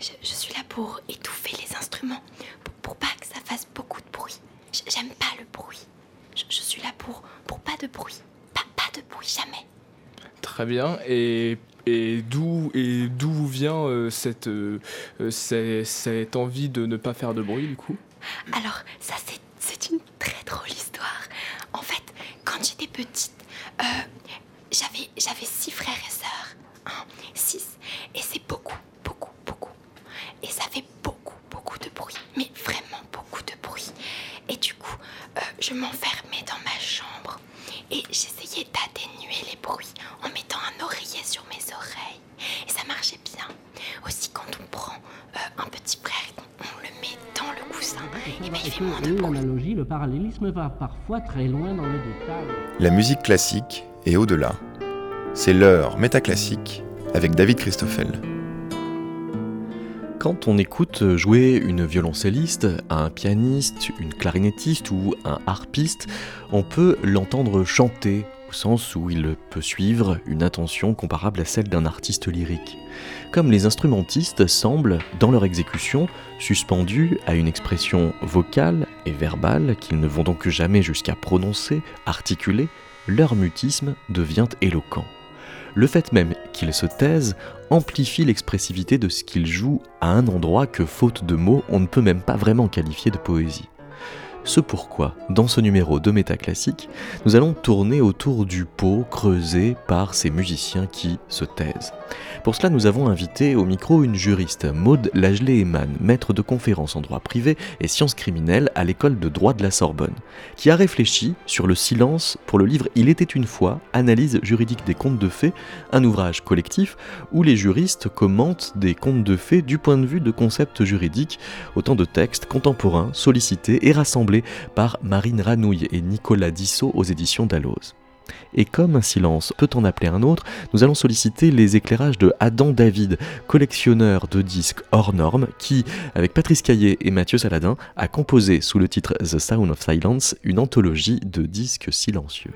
Je, suis là pour étouffer les instruments, pour, pas que ça fasse beaucoup de bruit. J'aime pas le bruit. Je, suis là pour, pour pas de bruit. Pas, pas de bruit, jamais. Très bien. Et, et d'où et d'où vient euh, cette, euh, euh, cette envie de ne pas faire de bruit du coup Alors, ça, c'est- c'est une très drôle histoire. En fait, quand j'étais petite, euh, j'avais j'avais six frères et sœurs. Hein, six. Et c'est beaucoup, beaucoup, beaucoup. Et ça fait beaucoup, beaucoup de bruit. Mais vraiment beaucoup de bruit. Et du coup, euh, je m'enfermais dans ma chambre. Et j'essayais d'atténuer les bruits en mettant un oreiller sur mes oreilles. Et ça marchait bien. Aussi, quand on prend euh, un petit frère et qu'on on le met dans le coussin, et ben il fait moins de bruit. L'analogie, le parallélisme va parfois très loin dans le détail. La musique classique est au-delà. C'est l'heure métaclassique avec David Christoffel. Quand on écoute jouer une violoncelliste, un pianiste, une clarinettiste ou un harpiste, on peut l'entendre chanter au sens où il peut suivre une intention comparable à celle d'un artiste lyrique. Comme les instrumentistes semblent, dans leur exécution, suspendus à une expression vocale et verbale qu'ils ne vont donc jamais jusqu'à prononcer, articuler, leur mutisme devient éloquent. Le fait même qu'ils se taisent amplifie l'expressivité de ce qu'ils jouent à un endroit que, faute de mots, on ne peut même pas vraiment qualifier de poésie. Ce pourquoi, dans ce numéro de Métaclassique, nous allons tourner autour du pot creusé par ces musiciens qui se taisent. Pour cela, nous avons invité au micro une juriste, Maude Lagelet-Eman, maître de conférences en droit privé et sciences criminelles à l'école de droit de la Sorbonne, qui a réfléchi sur le silence pour le livre Il était une fois, analyse juridique des contes de fées, un ouvrage collectif où les juristes commentent des contes de fées du point de vue de concepts juridiques, autant de textes contemporains sollicités et rassemblés par Marine Ranouille et Nicolas Dissot aux éditions Dalloz. Et comme un silence peut en appeler un autre, nous allons solliciter les éclairages de Adam David, collectionneur de disques hors normes, qui, avec Patrice Caillé et Mathieu Saladin, a composé sous le titre The Sound of Silence une anthologie de disques silencieux.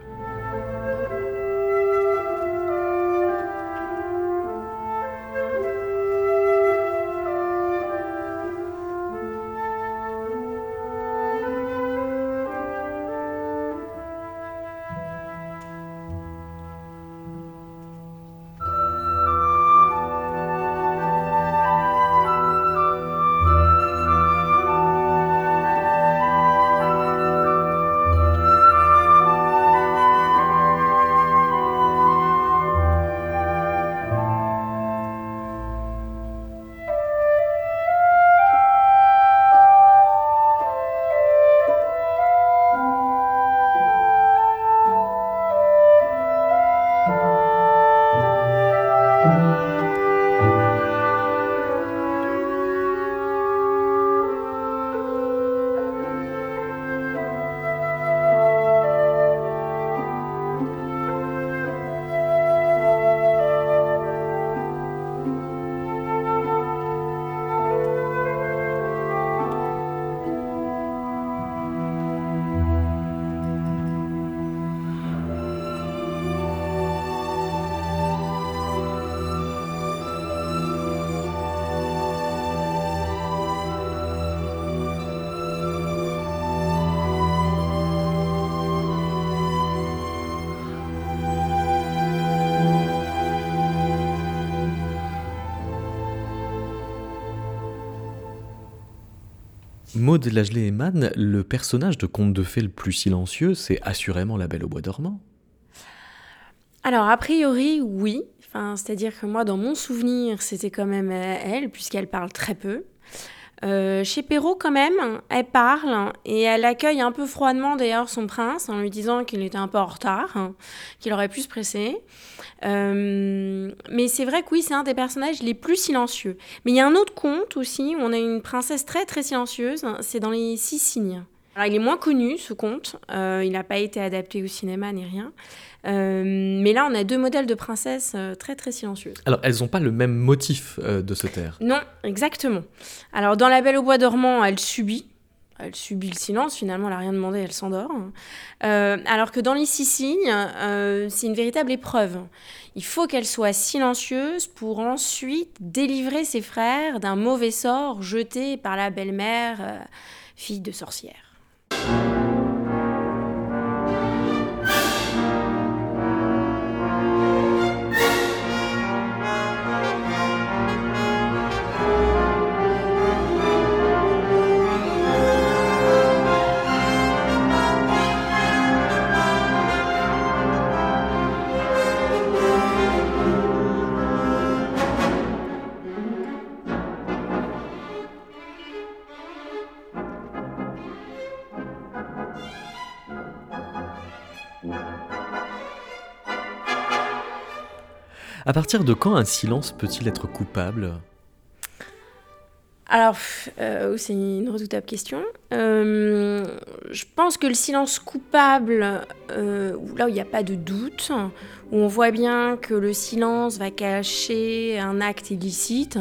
Maud Lagelet-Eman, le personnage de conte de fées le plus silencieux, c'est assurément la Belle au bois dormant. Alors, a priori, oui. C'est-à-dire que moi, dans mon souvenir, c'était quand même euh, elle, puisqu'elle parle très peu. Euh, chez Perrault, quand même, elle parle et elle accueille un peu froidement d'ailleurs son prince en lui disant qu'il était un peu en retard, hein, qu'il aurait pu se presser. Euh, mais c'est vrai que oui, c'est un des personnages les plus silencieux. Mais il y a un autre conte aussi où on a une princesse très très silencieuse, c'est dans les Six Signes. Alors, il est moins connu ce conte, euh, il n'a pas été adapté au cinéma ni rien. Euh, mais là, on a deux modèles de princesses euh, très très silencieuses. Alors, elles n'ont pas le même motif de se taire. Non, exactement. Alors, dans La Belle au Bois dormant, elle subit. elle subit le silence, finalement, elle n'a rien demandé, elle s'endort. Alors que dans les six signes, c'est une véritable épreuve. Il faut qu'elle soit silencieuse pour ensuite délivrer ses frères d'un mauvais sort jeté par la belle-mère, fille de sorcière. Thank you. À partir de quand un silence peut-il être coupable? Alors, euh, c'est une redoutable question. Euh, je pense que le silence coupable, euh, là où il n'y a pas de doute, où on voit bien que le silence va cacher un acte illicite,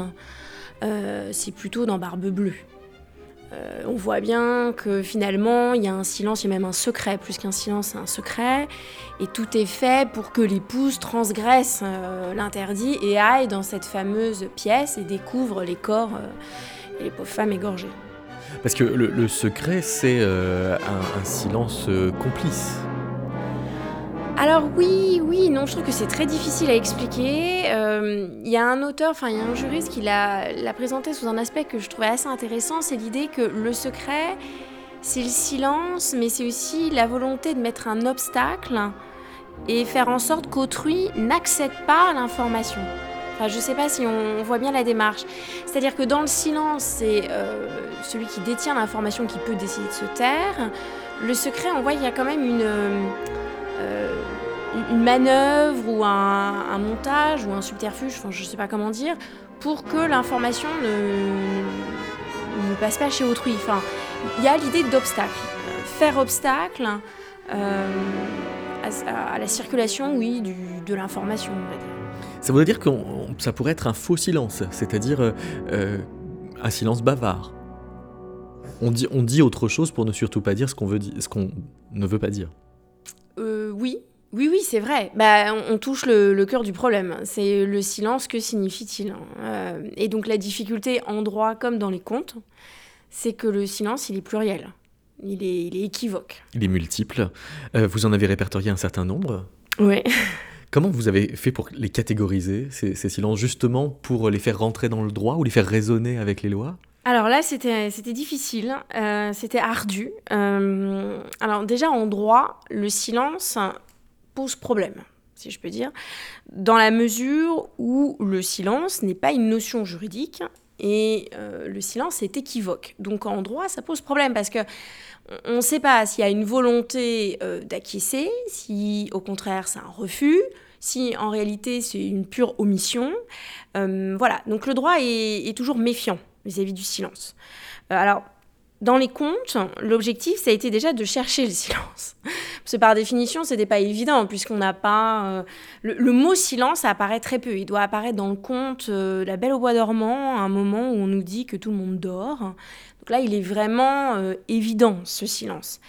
c'est plutôt dans Barbe Bleue. Euh, on voit bien que finalement, il y a un silence, il y a même un secret, plus qu'un silence, un secret. Et tout est fait pour que l'épouse transgresse euh, l'interdit et aille dans cette fameuse pièce et découvre les corps euh, et les pauvres femmes égorgées. Parce que le, secret, c'est un, silence complice. Alors oui, oui, non, je trouve que c'est très difficile à expliquer. Il euh, y a un auteur, enfin il y a un juriste qui l'a présenté sous un aspect que je trouvais assez intéressant, c'est l'idée que le secret, c'est le silence, mais c'est aussi la volonté de mettre un obstacle et faire en sorte qu'autrui n'accède pas à l'information. Enfin, je ne sais pas si on voit bien la démarche. C'est-à-dire que dans le silence, c'est euh, celui qui détient l'information qui peut décider de se taire. Le secret, on voit qu'il y a quand même une... Euh, une manœuvre ou un, montage ou un subterfuge, enfin, je ne sais pas comment dire, pour que l'information ne, ne, passe pas chez autrui. Enfin, il y a l'idée d'obstacle. Faire obstacle euh, à, la circulation, oui, du, de l'information, on va dire. Ça voudrait dire que ça pourrait être un faux silence, c'est-à-dire euh, un silence bavard. On dit, on dit autre chose pour ne surtout pas dire ce qu'on qu'on ne veut pas dire. Euh, oui, oui, oui, c'est vrai. Bah, on, touche le, cœur du problème. C'est le silence, que signifie-t-il hein euh, Et donc la difficulté en droit comme dans les contes, c'est que le silence, il est pluriel. Il est, équivoque. Il est multiple. Euh, vous en avez répertorié un certain nombre Oui. Comment vous avez fait pour les catégoriser, ces, silences, justement pour les faire rentrer dans le droit ou les faire résonner avec les lois? Alors là, c'était difficile, euh, c'était ardu. alors déjà, en droit, le silence, pose problème, si je peux dire, dans la mesure où le silence n'est pas une notion juridique et euh, le silence est équivoque. Donc en droit, ça pose problème parce que on ne sait pas s'il y a une volonté euh, d'acquiescer, si au contraire c'est un refus, si en réalité c'est une pure omission. Euh, voilà, donc le droit est, est toujours méfiant vis-à-vis du silence. alors, dans les contes, l'objectif, ça a été déjà de chercher le silence. Parce que par définition, ce n'était pas évident, puisqu'on n'a pas... Euh, le, mot silence apparaît très peu. Il doit apparaître dans le conte euh, La Belle au Bois dormant, à un moment où on nous dit que tout le monde dort. Donc là, il est vraiment euh, évident, ce silence.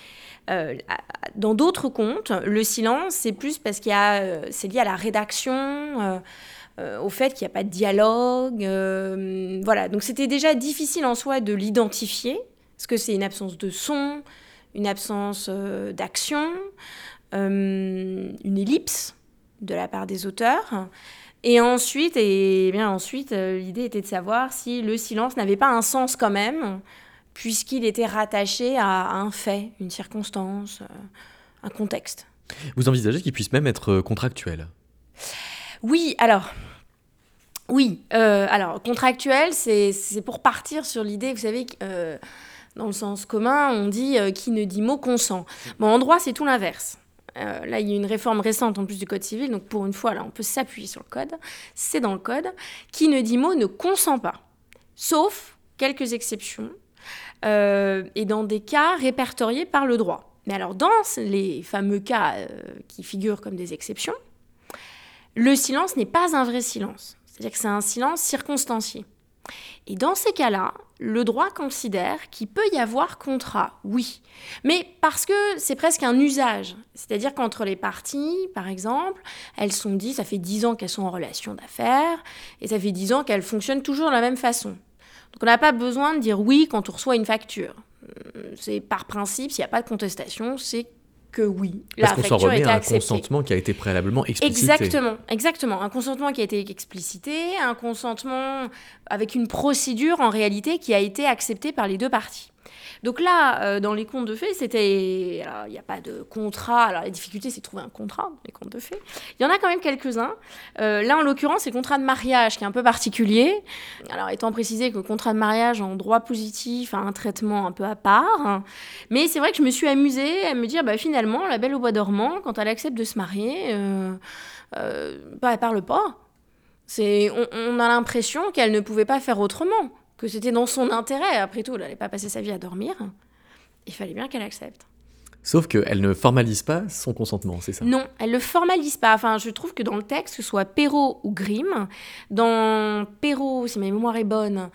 dans d'autres contes, le silence, c'est plus parce qu'il y c'est lié à la rédaction... au fait qu'il n'y a pas de dialogue. voilà, donc c'était déjà difficile en soi de l'identifier. Est-ce que c'est une absence de son, une absence euh, d'action, euh, une ellipse de la part des auteurs et ensuite, et bien ensuite, euh, l'idée était de savoir si le silence n'avait pas un sens quand même, puisqu'il était rattaché à un fait, une circonstance, un contexte. Vous envisagez qu'il puisse même être contractuel? Oui, alors. Oui, alors contractuel, c'est pour partir sur l'idée, vous savez, que dans le sens commun, on dit euh, qui ne dit mot consent. Bon, en droit, c'est tout l'inverse. Euh, là, il y a une réforme récente en plus du Code civil, donc pour une fois, là, on peut s'appuyer sur le Code. C'est dans le Code. Qui ne dit mot ne consent pas, sauf quelques exceptions, euh, et dans des cas répertoriés par le droit. Mais alors, dans les fameux cas qui figurent comme des exceptions, le silence n'est pas un vrai silence. C'est-à-dire que c'est un silence circonstancié. Et dans ces cas-là, le droit considère qu'il peut y avoir contrat, oui. Mais parce que c'est presque un usage. C'est-à-dire qu'entre les parties, par exemple, elles sont dit, ça fait dix ans qu'elles sont en relation d'affaires, et ça fait dix ans qu'elles fonctionnent toujours de la même façon. Donc on n'a pas besoin de dire oui quand on reçoit une facture. C'est par principe, s'il n'y a pas de contestation, c'est que oui, la Parce qu'on s'en remet à un consentement qui a été préalablement explicité. Exactement, exactement. Un consentement qui a été explicité, un consentement avec une procédure en réalité qui a été acceptée par les deux parties. Donc là, euh, dans les contes de fées, c'était. Il n'y a pas de contrat. Alors la difficulté, c'est de trouver un contrat dans les contes de fées. Il y en a quand même quelques-uns. Euh, là, en l'occurrence, c'est le contrat de mariage qui est un peu particulier. Alors, étant précisé que le contrat de mariage en droit positif a un traitement un peu à part. Mais c'est vrai que je me suis amusée à me dire, bah, finalement, la belle au bois dormant, quand elle accepte de se marier, euh, euh bah, elle parle pas. On a l'impression qu'elle ne pouvait pas faire autrement que c'était dans son intérêt. Après tout, elle n'allait pas passer sa vie à dormir. Il fallait bien qu'elle accepte. Sauf qu'elle ne formalise pas son consentement, c'est ça? Non, elle ne le formalise pas. Enfin, je trouve que dans le texte, que ce soit Perrault ou Grimm, dans Perrault, si ma mémoire est bonne,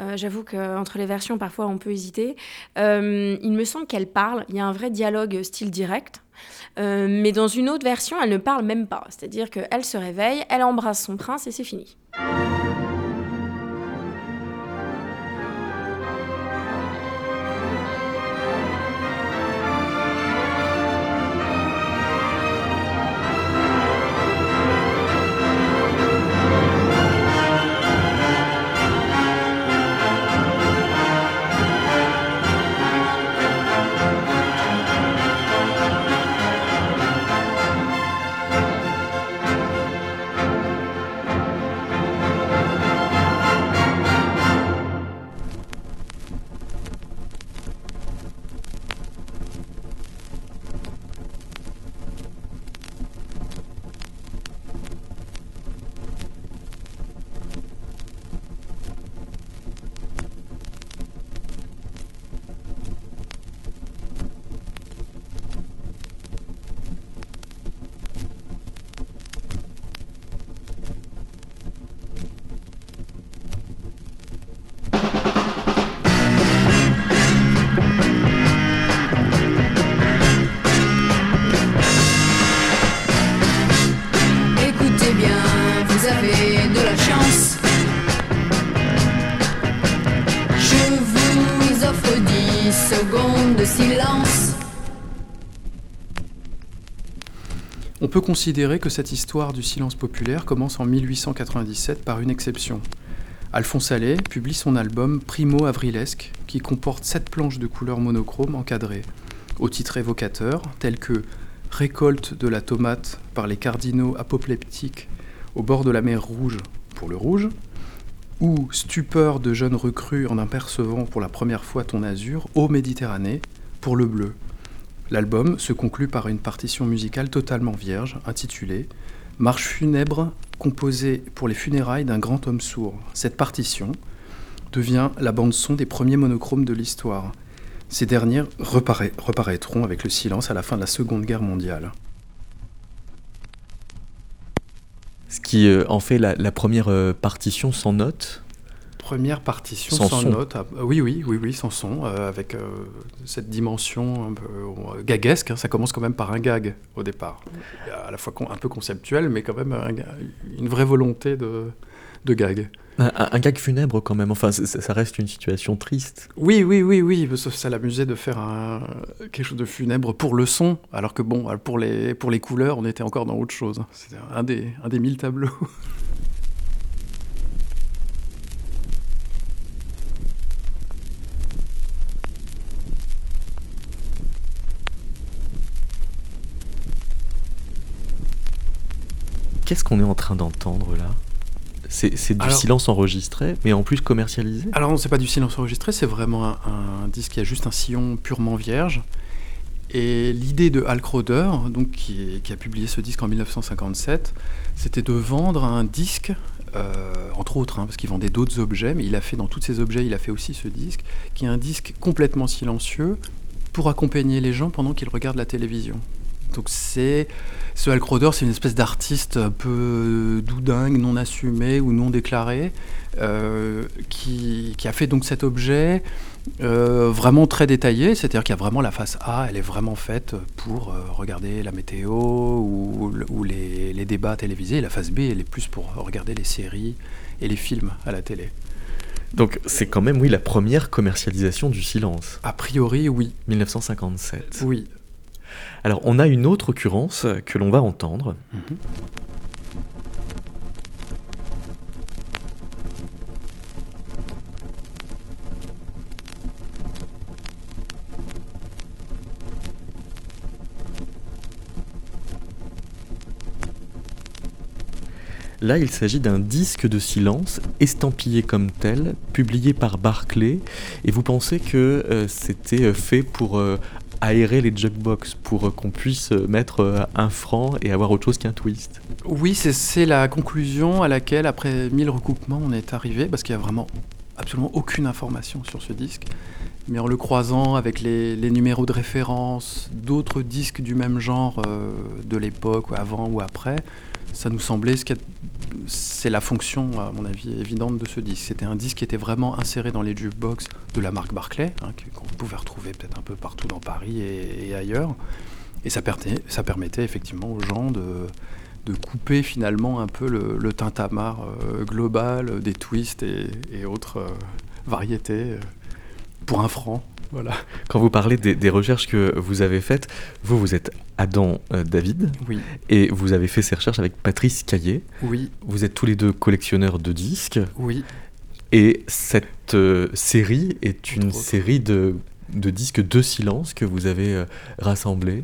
euh, j'avoue qu'entre les versions, parfois, on peut hésiter, euh, il me semble qu'elle parle, il y a un vrai dialogue style direct. Euh, mais dans une autre version, elle ne parle même pas. C'est-à-dire qu'elle se réveille, elle embrasse son prince et c'est fini. Peut considérer que cette histoire du silence populaire commence en 1897 par une exception. Alphonse Allais publie son album Primo Avrilesque, qui comporte sept planches de couleurs monochromes encadrées, au titre évocateur, tels que Récolte de la tomate par les cardinaux apoplectiques au bord de la mer Rouge pour le rouge, ou Stupeur de jeunes recrues en apercevant pour la première fois ton azur, ô Méditerranée, pour le bleu. L'album se conclut par une partition musicale totalement vierge, intitulée Marche funèbre composée pour les funérailles d'un grand homme sourd. Cette partition devient la bande-son des premiers monochromes de l'histoire. Ces dernières reparaîtront avec le silence à la fin de la Seconde Guerre mondiale. Ce qui euh, en fait la, première euh, partition sans notes Première partition sans, notes. Ah, oui, oui, oui, oui, sans son, euh, avec cette dimension un peu gaguesque. Hein. ça commence quand même par un gag au départ. À la fois un peu conceptuel, mais quand même une vraie volonté de, de gag. Un, gag funèbre quand même, enfin ça, reste une situation triste. Oui, oui, oui, oui, ça l'amusait de faire quelque chose de funèbre pour le son, alors que bon, pour les, pour les couleurs, on était encore dans autre chose. C'était un des, un des mille tableaux. Qu'est-ce qu'on est en train d'entendre là? C'est du silence enregistré, mais en plus commercialisé? Alors non, c'est pas du silence enregistré, c'est vraiment un, disque qui a juste un sillon purement vierge. Et l'idée de Hal Crowder, donc, qui, a publié ce disque en 1957, c'était de vendre un disque, euh, entre autres, hein, parce qu'il vendait d'autres objets, mais il a fait dans tous ces objets, il a fait aussi ce disque, qui est un disque complètement silencieux pour accompagner les gens pendant qu'ils regardent la télévision. Donc c'est ce Hal Crowder, c'est une espèce d'artiste un peu doudingue, non assumé ou non déclaré, euh, qui, qui, a fait donc cet objet euh, vraiment très détaillé, c'est-à-dire qu'il y a vraiment la face A, elle est vraiment faite pour euh, regarder la météo ou, ou les, les, débats télévisés, et la face B, elle est plus pour regarder les séries et les films à la télé. Donc c'est quand même, oui, la première commercialisation du silence. A priori, oui. 1957. Oui. Alors on a une autre occurrence que l'on va entendre. Là, il s'agit d'un disque de silence estampillé comme tel, publié par Barclay, et vous pensez que euh, c'était fait pour euh, aérer les jukebox, pour qu'on puisse mettre euh, un franc et avoir autre chose qu'un twist Oui, c'est la conclusion à laquelle, après mille recoupements, on est arrivé, parce qu'il n'y a vraiment absolument aucune information sur ce disque. Mais en le croisant avec les, numéros de référence d'autres disques du même genre euh, de l'époque, avant ou après, ça nous semblait ce c'est la fonction, à mon avis, évidente de ce disque. C'était un disque qui était vraiment inséré dans les jukebox de la marque Barclay, hein, qu'on pouvait retrouver peut-être un peu partout dans Paris et, ailleurs. Et ça, permettait, effectivement aux gens de, de couper finalement un peu le, le tintamarre euh, global des twists et, autres euh, variétés euh, pour un franc. Voilà. Quand vous parlez des, des, recherches que vous avez faites, vous, vous êtes Adam euh, David. Oui. Et vous avez fait ces recherches avec Patrice Caillé. Oui. Vous êtes tous les deux collectionneurs de disques. Oui. Et cette euh, série est une série de, de, disques de silence que vous avez euh, rassemblés.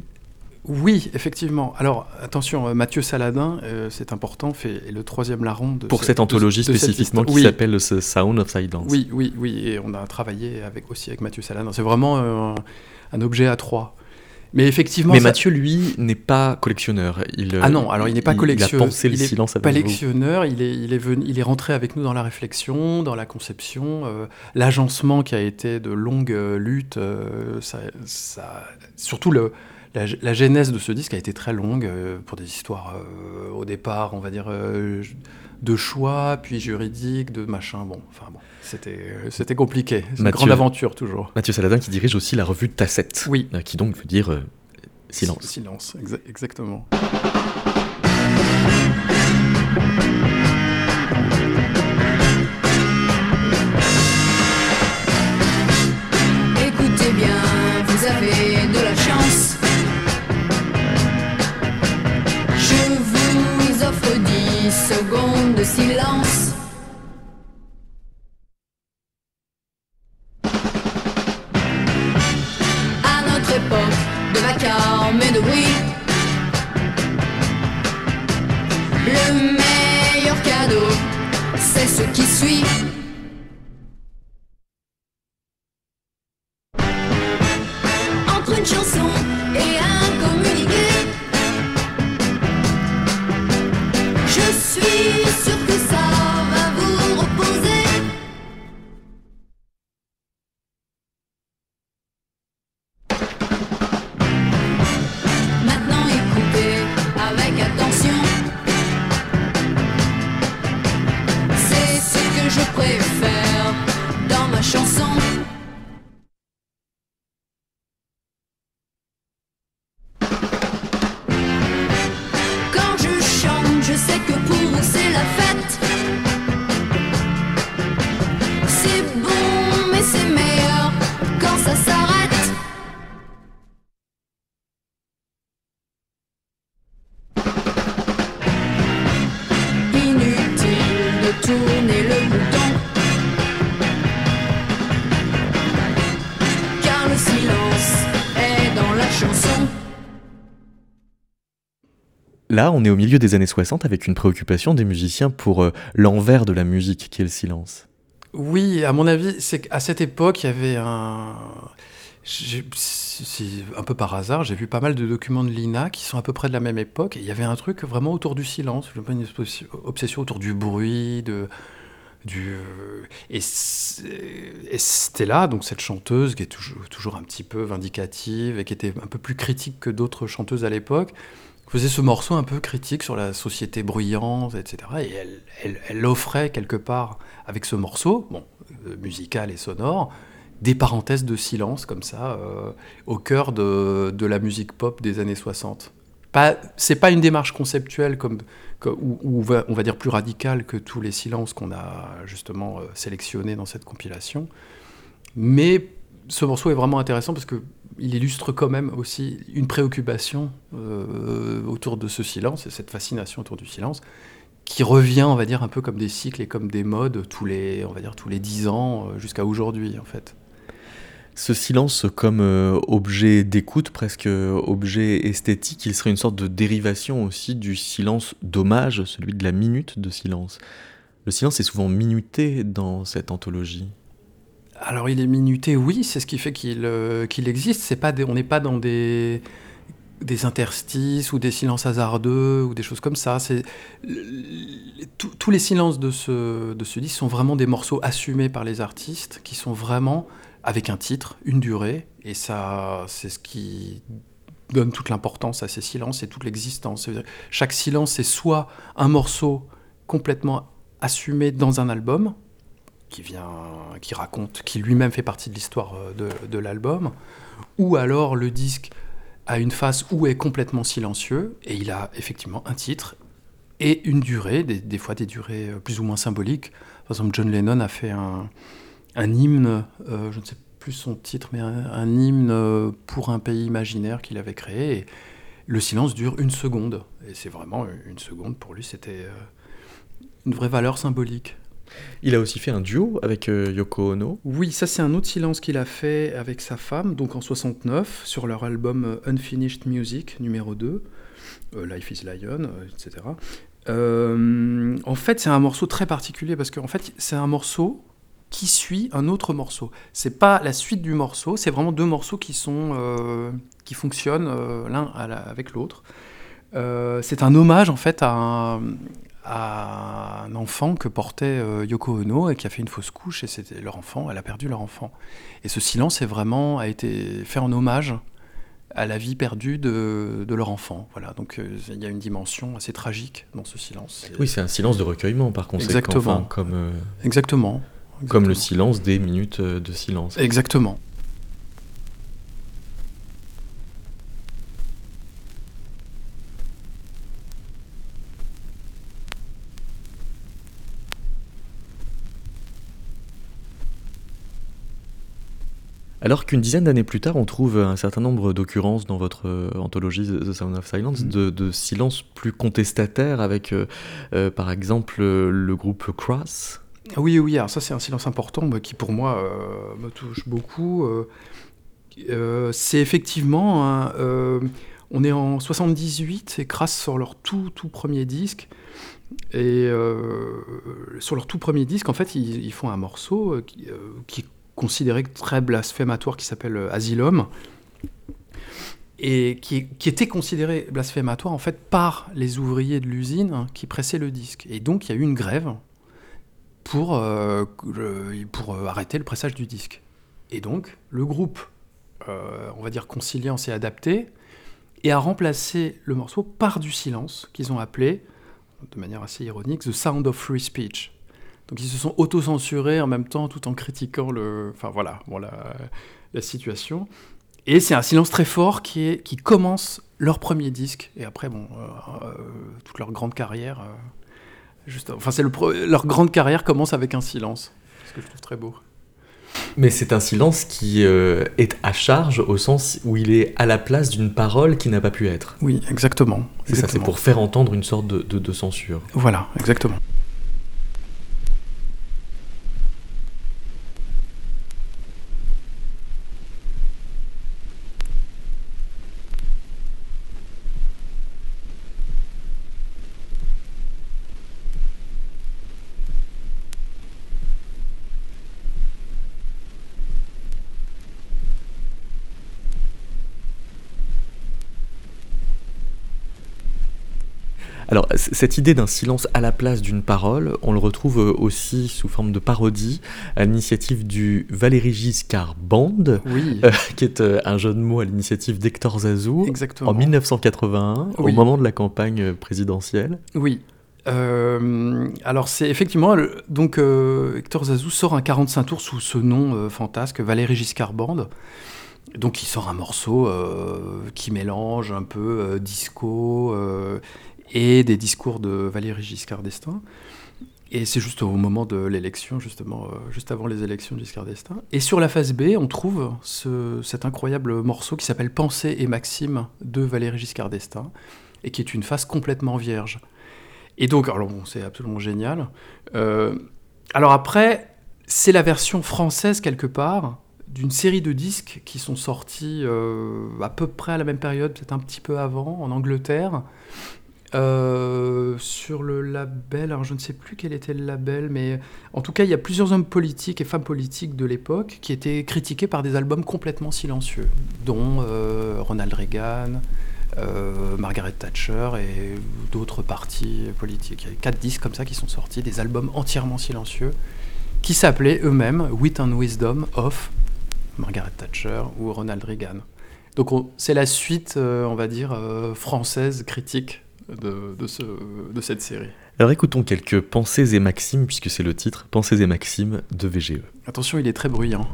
Oui, effectivement. Alors, attention, Mathieu Saladin, euh, c'est important, fait le troisième larron de Pour cette, cette anthologie de, de spécifiquement qui oui. s'appelle The Sound of Silence. Oui, oui, oui, et on a travaillé avec, aussi avec Mathieu Saladin. C'est vraiment euh, un objet à trois. Mais effectivement. Mais ça... Mathieu, lui, n'est pas collectionneur. Il, ah non, alors il n'est pas collectionneur. Il a pensé le il silence est collectionneur. Il est, il, est venu, il est rentré avec nous dans la réflexion, dans la conception. Euh, L'agencement qui a été de longues euh, luttes, euh, ça, ça, surtout le, la, la, genèse de ce disque a été très longue euh, pour des histoires euh, au départ, on va dire, euh, de choix, puis juridique, de machin. Bon, enfin bon, c'était compliqué. C'est une grande aventure toujours. Mathieu Saladin qui dirige aussi la revue Tacette. Oui. qui donc veut dire silence. Silence, exa exactement. Secondes de silence. À notre époque de vacarme et de bruit, le meilleur cadeau, c'est ce qui suit. C'est bon, mais c'est meilleur quand ça s'arrête. Inutile de tourner le bouton. Car le silence est dans la chanson. Là, on est au milieu des années 60 avec une préoccupation des musiciens pour euh, l'envers de la musique, qui est le silence. Oui, à mon avis, c'est qu'à cette époque, il y avait un. Un peu par hasard, j'ai vu pas mal de documents de l'INA qui sont à peu près de la même époque, et il y avait un truc vraiment autour du silence, une obsession autour du bruit, de, du, euh, et Stella, donc cette chanteuse qui est toujours, toujours un petit peu vindicative et qui était un peu plus critique que d'autres chanteuses à l'époque, faisait ce morceau un peu critique sur la société bruyante, etc. Et elle, offrait quelque part avec ce morceau, euh, musical et sonore, des parenthèses de silence comme ça euh, au cœur de, la musique pop des années 60. Pas, c'est pas une démarche conceptuelle comme, on va dire plus radicale que tous les silences qu'on a justement euh, sélectionnés dans cette compilation. Mais ce morceau est vraiment intéressant parce que il illustre quand même aussi une préoccupation euh, autour de ce silence et cette fascination autour du silence qui revient, on va dire, un peu comme des cycles et comme des modes tous les, on va dire, tous les dix ans euh, jusqu'à aujourd'hui, en fait. Ce silence comme euh, objet d'écoute, presque objet esthétique, il serait une sorte de dérivation aussi du silence d'hommage, celui de la minute de silence. Le silence est souvent minuté dans cette anthologie. Alors il est minuté, oui, c'est ce qui fait qu'il euh, existe. Pas on n'est pas dans des, des interstices ou des silences hasardeux ou des choses comme ça. C'est tous- les silences de ce, de ce disque sont vraiment des morceaux assumés par les artistes, qui sont vraiment avec un titre, une durée, et ça, c'est ce qui donne toute l'importance à ces silences et toute l'existence. Chaque silence, c'est soit un morceau complètement assumé dans un album, qui vient, qui raconte, qui lui-même fait partie de l'histoire euh, de, l'album, ou alors le disque a une face où est complètement silencieux et il a effectivement un titre et une durée, des, fois des durées euh, plus ou moins symboliques. Par exemple, John Lennon a fait un, hymne, euh, je ne sais plus son titre, mais un, un hymne pour un pays imaginaire qu'il avait créé. Et le silence dure une seconde. Et c'est vraiment une seconde, pour lui, c'était une vraie valeur symbolique. Il a aussi fait un duo avec euh, Yoko Ono. Oui, ça c'est un autre silence qu'il a fait avec sa femme, donc en 69, sur leur album euh, Unfinished Music numéro 2, euh, Life is Lion, etc. En fait, c'est un morceau très particulier parce qu'en fait, c'est un morceau qui suit un autre morceau. C'est pas la suite du morceau, c'est vraiment deux morceaux qui sont qui fonctionnent l'un avec l'autre. C'est un hommage en fait à un, à un enfant que portait euh, Yoko Ono et qui a fait une fausse couche et c'était leur enfant, elle a perdu leur enfant. Et ce silence est vraiment a été fait en hommage à la vie perdue de, de leur enfant. Voilà, donc euh, il y a une dimension assez tragique dans ce silence. Oui, c'est un silence de recueillement par conséquent, Exactement. enfin, comme, euh, Exactement. comme le silence des minutes de silence. Exactement. Alors qu'une dizaine d'années plus tard, on trouve un certain nombre d'occurrences dans votre euh, anthologie The Sound of Silence Mm. de, de silences plus contestataires avec, euh, euh, par exemple, le groupe Cross. Oui, oui, alors ça c'est un silence important bah, qui pour moi euh, me touche beaucoup. Euh, c'est effectivement, on est en 78 et Crass sort leur tout, tout premier disque. Et sur leur tout premier disque, en fait, ils, ils font un morceau qui, qui est considéré très blasphématoire qui s'appelle euh, Asylum. Et qui, était considéré blasphématoire en fait par les ouvriers de l'usine hein, qui pressaient le disque. Et donc il y a eu une grève pour, euh, euh, arrêter le pressage du disque. Et donc, le groupe, on va dire conciliant, s'est adapté et a remplacé le morceau par du silence qu'ils ont appelé, de manière assez ironique, The Sound of Free Speech. Donc ils se sont autocensurés en même temps tout en critiquant le, enfin voilà, bon, la, la situation. Et c'est un silence très fort qui, est, qui commence leur premier disque. Et après, bon, euh, euh, toute leur grande carrière. euh, juste, enfin, c'est le leur grande carrière commence avec un silence. Ce que je trouve très beau. Mais c'est un silence qui euh, est à charge au sens où il est à la place d'une parole qui n'a pas pu être. Oui, exactement. C'est ça, c'est pour faire entendre une sorte de, de- de censure. Voilà, exactement. Alors, cette idée d'un silence à la place d'une parole, on le retrouve euh, aussi sous forme de parodie à l'initiative du Valéry Giscard Band, Oui, euh, qui est euh, un jeu de mots à l'initiative d'Hector Zazou exactement. en 1981, Oui. au moment de la campagne présidentielle. Oui. Euh, alors c'est effectivement donc euh, Hector Zazou sort un 45 tours sous ce nom fantasque Valéry Giscard Band. Donc il sort un morceau euh, qui mélange un peu euh, disco euh, et des discours de Valéry Giscard d'Estaing. Et c'est juste au moment de l'élection, justement, euh, juste avant les élections de Giscard d'Estaing. Et sur la face B, on trouve ce- cet incroyable morceau qui s'appelle Pensée et Maxime de Valéry Giscard d'Estaing, et qui est une face complètement vierge. Et donc, alors bon, c'est absolument génial. Euh, alors après, c'est la version française quelque part d'une série de disques qui sont sortis euh, à peu près à la même période, peut-être un petit peu avant, en Angleterre. Euh, sur le label, alors je ne sais plus quel était le label, mais en tout cas, il y a plusieurs hommes politiques et femmes politiques de l'époque qui étaient critiqués par des albums complètement silencieux, dont euh, Ronald Reagan, euh, Margaret Thatcher et d'autres partis politiques. Il y a quatre disques comme ça qui sont sortis, des albums entièrement silencieux, qui s'appelaient eux-mêmes Wit and Wisdom of Margaret Thatcher ou Ronald Reagan. Donc on- c'est la suite, on va dire, française critique de, de ce- de cette série. Alors écoutons quelques pensées et maximes, puisque c'est le titre, Pensées et maximes de. VGE. Attention, il est très bruyant.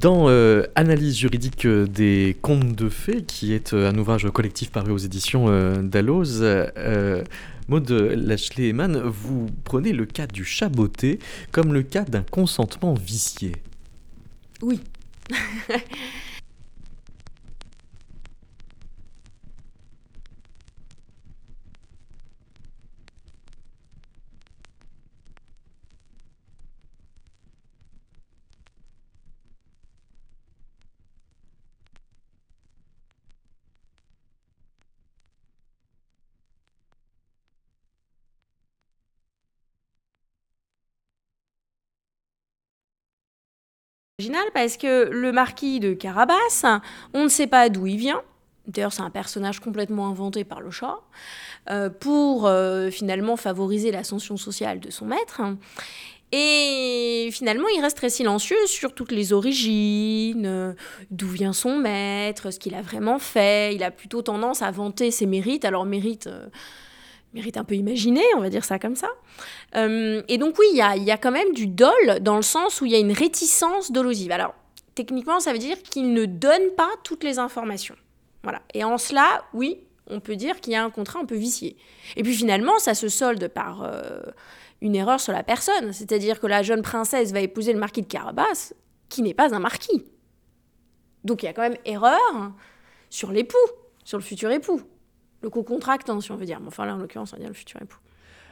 Dans euh, Analyse juridique euh, des contes de fées, qui est euh, un ouvrage collectif paru aux éditions Dalloz, Maud Lashley Eman, vous prenez le cas du chaboté comme le cas d'un consentement vicié. Oui. Parce que le marquis de Carabas, on ne sait pas d'où il vient. D'ailleurs, c'est un personnage complètement inventé par le chat euh, pour euh, finalement favoriser l'ascension sociale de son maître. Et finalement, il reste très silencieux sur toutes les origines, euh, d'où vient son maître, ce qu'il a vraiment fait. Il a plutôt tendance à vanter ses mérites. Alors, mérite, mérite un peu imaginé, on va dire ça comme ça. Euh, et donc oui, il y a, quand même du dol dans le sens où il y a une réticence dolosive. Alors, techniquement, ça veut dire qu'il ne donne pas toutes les informations. Voilà. Et en cela, oui, on peut dire qu'il y a un contrat un peu vicié. Et puis finalement, ça se solde par euh, une erreur sur la personne. C'est-à-dire que la jeune princesse va épouser le marquis de Carabas, qui n'est pas un marquis. Donc il y a quand même erreur sur l'époux, sur le futur époux. Le co-contractant, si on veut dire. Mais enfin là, en l'occurrence, on va dire le futur époux.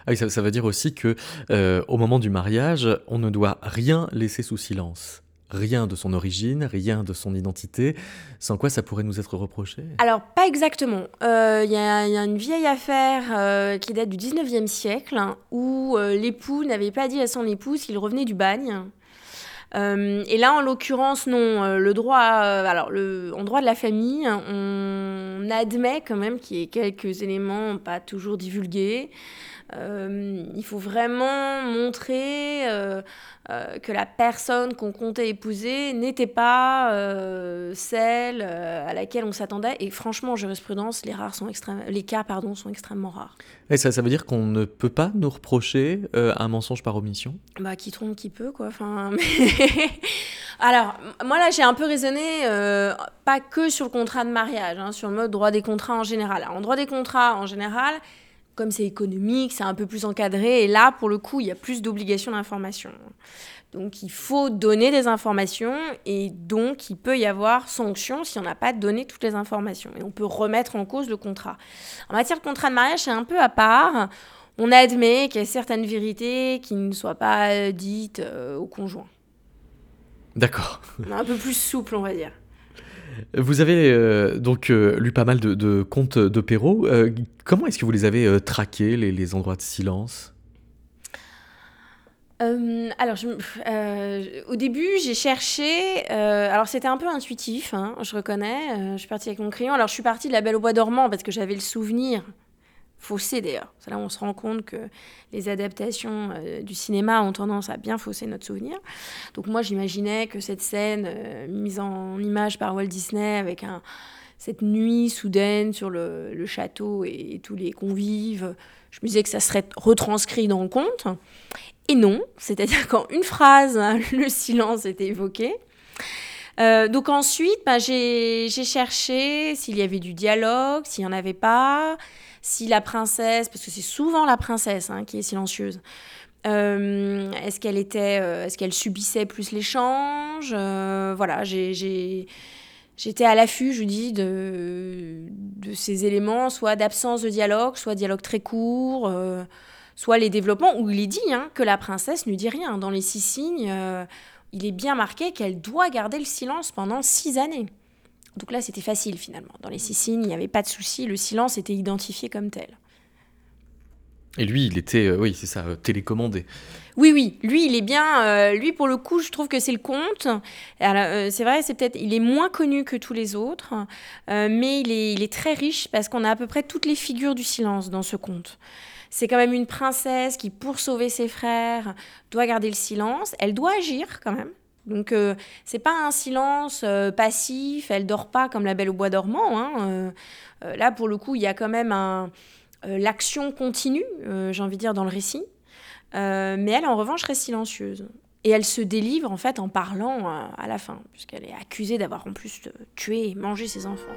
Ah oui, ça, ça veut dire aussi que euh, au moment du mariage, on ne doit rien laisser sous silence. Rien de son origine, rien de son identité, sans quoi ça pourrait nous être reproché? Alors, pas exactement. Euh, Il y, a il y a une vieille affaire euh, qui date du 19e siècle hein, où l'époux n'avait pas dit à son épouse qu'il revenait du bagne. Euh, et là, en l'occurrence, non. Euh, le droit, euh, alors, le, en droit de la famille, on admet quand même qu'il y ait quelques éléments pas toujours divulgués. Euh, il faut vraiment montrer euh, euh, que la personne qu'on comptait épouser n'était pas celle à laquelle on s'attendait. Et franchement, en jurisprudence, les, rares sont extrême, les cas pardon, sont extrêmement rares. Et ça, ça veut dire qu'on ne peut pas nous reprocher un mensonge par omission? Bah, qui trompe, qui peut, quoi. Enfin, Alors, moi là, j'ai un peu raisonné, pas que sur le contrat de mariage, hein, sur le mode droit des contrats en général. en droit des contrats en général, comme c'est économique, c'est un peu plus encadré. Et là, pour le coup, il y a plus d'obligations d'information. Donc, il faut donner des informations et donc il peut y avoir sanction si on n'a pas donné toutes les informations. Et on peut remettre en cause le contrat. En matière de contrat de mariage, c'est un peu à part. On admet qu'il y a certaines vérités qui ne soient pas dites euh, au conjoint. D'accord. Un peu plus souple, on va dire. Vous avez euh, donc euh, lu pas mal de, contes de Perrault. Euh, comment est-ce que vous les avez traqués, les, endroits de silence? Alors, au début, j'ai cherché. alors, c'était un peu intuitif, hein, je reconnais. je suis partie avec mon crayon. Alors, je suis partie de La Belle au Bois dormant parce que j'avais le souvenir faussé d'ailleurs. C'est là où on se rend compte que les adaptations euh, du cinéma ont tendance à bien fausser notre souvenir. Donc moi j'imaginais que cette scène euh, mise en image par Walt Disney avec cette nuit soudaine sur le, château et, tous les convives, je me disais que ça serait retranscrit dans le conte. Et non, c'est-à-dire qu'en une phrase, le silence était évoqué. Euh, donc ensuite, bah, j'ai cherché s'il y avait du dialogue, s'il n'y en avait pas, si la princesse, parce que c'est souvent la princesse hein, qui est silencieuse, euh, est-ce qu'elle était, euh, est-ce qu'elle subissait plus l'échange euh, Voilà, j'ai, j'étais à l'affût, je dis, de, ces éléments, soit d'absence de dialogue, soit dialogue très court, soit les développements où il est dit hein, que la princesse ne dit rien. Dans les six signes, il est bien marqué qu'elle doit garder le silence pendant six années. Donc là, c'était facile finalement. Dans les six signes, il n'y avait pas de souci, le silence était identifié comme tel. Et lui, il était, euh, oui, c'est ça, euh, télécommandé. Oui, oui, lui, il est bien. Euh, lui, pour le coup, je trouve que c'est le conte. c'est vrai, c'est peut-être, il est moins connu que tous les autres, mais il est, il est très riche parce qu'on a à peu près toutes les figures du silence dans ce conte. C'est quand même une princesse qui, pour sauver ses frères, doit garder le silence. Elle doit agir quand même. Donc euh, c'est pas un silence euh, passif, elle dort pas comme la Belle au bois dormant. Hein, euh, là pour le coup il y a quand même l'action continue, j'ai envie de dire dans le récit, mais elle en revanche reste silencieuse. Et elle se délivre en fait en parlant à la fin, puisqu'elle est accusée d'avoir en plus tué et mangé ses enfants.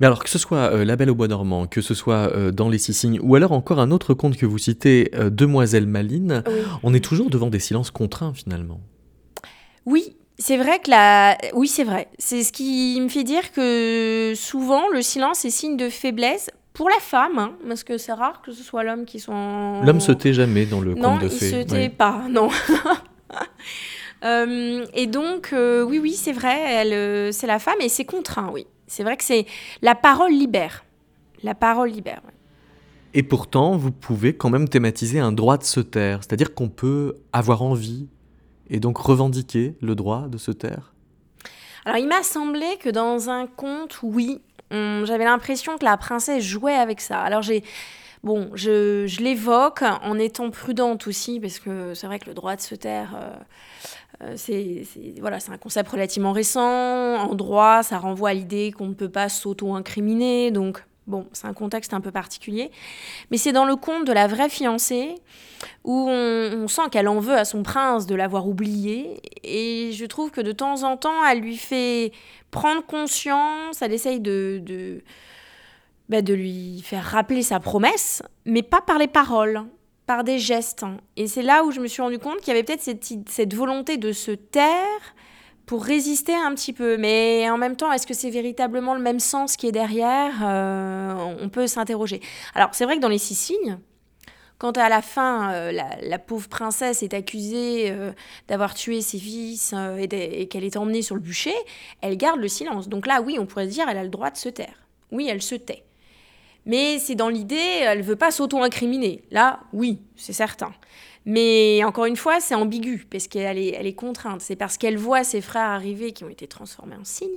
Mais alors que ce soit euh, La Belle au Bois dormant, que ce soit euh, dans Les Six Signes, ou alors encore un autre conte que vous citez, euh, Demoiselle Maline, on est toujours devant des silences contraints finalement. Oui, c'est vrai que la... Oui, c'est vrai. C'est ce qui me fait dire que souvent, le silence est signe de faiblesse pour la femme, hein, parce que c'est rare que ce soit l'homme qui soit en... L'homme se tait jamais dans le Non, conte de il fées. se Ouais. tait pas, non. Euh, et donc, euh, oui, oui, c'est vrai, elle, euh, c'est la femme et c'est contraint, oui. C'est vrai que c'est... La parole libère. La parole libère. ouais. Et pourtant, vous pouvez quand même thématiser un droit de se taire, c'est-à-dire qu'on peut avoir envie et donc revendiquer le droit de se taire? Alors, il m'a semblé que dans un conte, oui, j'avais l'impression que la princesse jouait avec ça. Alors, j'ai. Bon, je, je l'évoque en étant prudente aussi, parce que c'est vrai que le droit de se taire, euh, c'est c'est- voilà, un concept relativement récent. En droit, ça renvoie à l'idée qu'on ne peut pas s'auto-incriminer. Donc, bon, c'est un contexte un peu particulier. Mais c'est dans le conte de la vraie fiancée où on, on sent qu'elle en veut à son prince de l'avoir oublié. Et je trouve que de temps en temps, elle lui fait prendre conscience, elle essaye de, de, bah, de lui faire rappeler sa promesse, mais pas par les paroles, par des gestes. Et c'est là où je me suis rendu compte qu'il y avait peut-être cette, volonté de se taire pour résister un petit peu. Mais en même temps, est-ce que c'est véritablement le même sens qui est derrière Euh, On peut s'interroger. Alors, c'est vrai que dans les six signes, quand à la fin, euh, la, pauvre princesse est accusée euh, d'avoir tué ses fils et, et qu'elle est emmenée sur le bûcher, elle garde le silence. Donc là, oui, on pourrait se dire, elle a le droit de se taire. Oui, elle se tait. Mais c'est dans l'idée, elle veut pas s'auto-incriminer. Là, oui, c'est certain. Mais encore une fois, c'est ambigu, parce qu'elle est, elle est contrainte. C'est parce qu'elle voit ses frères arriver, qui ont été transformés en cygnes,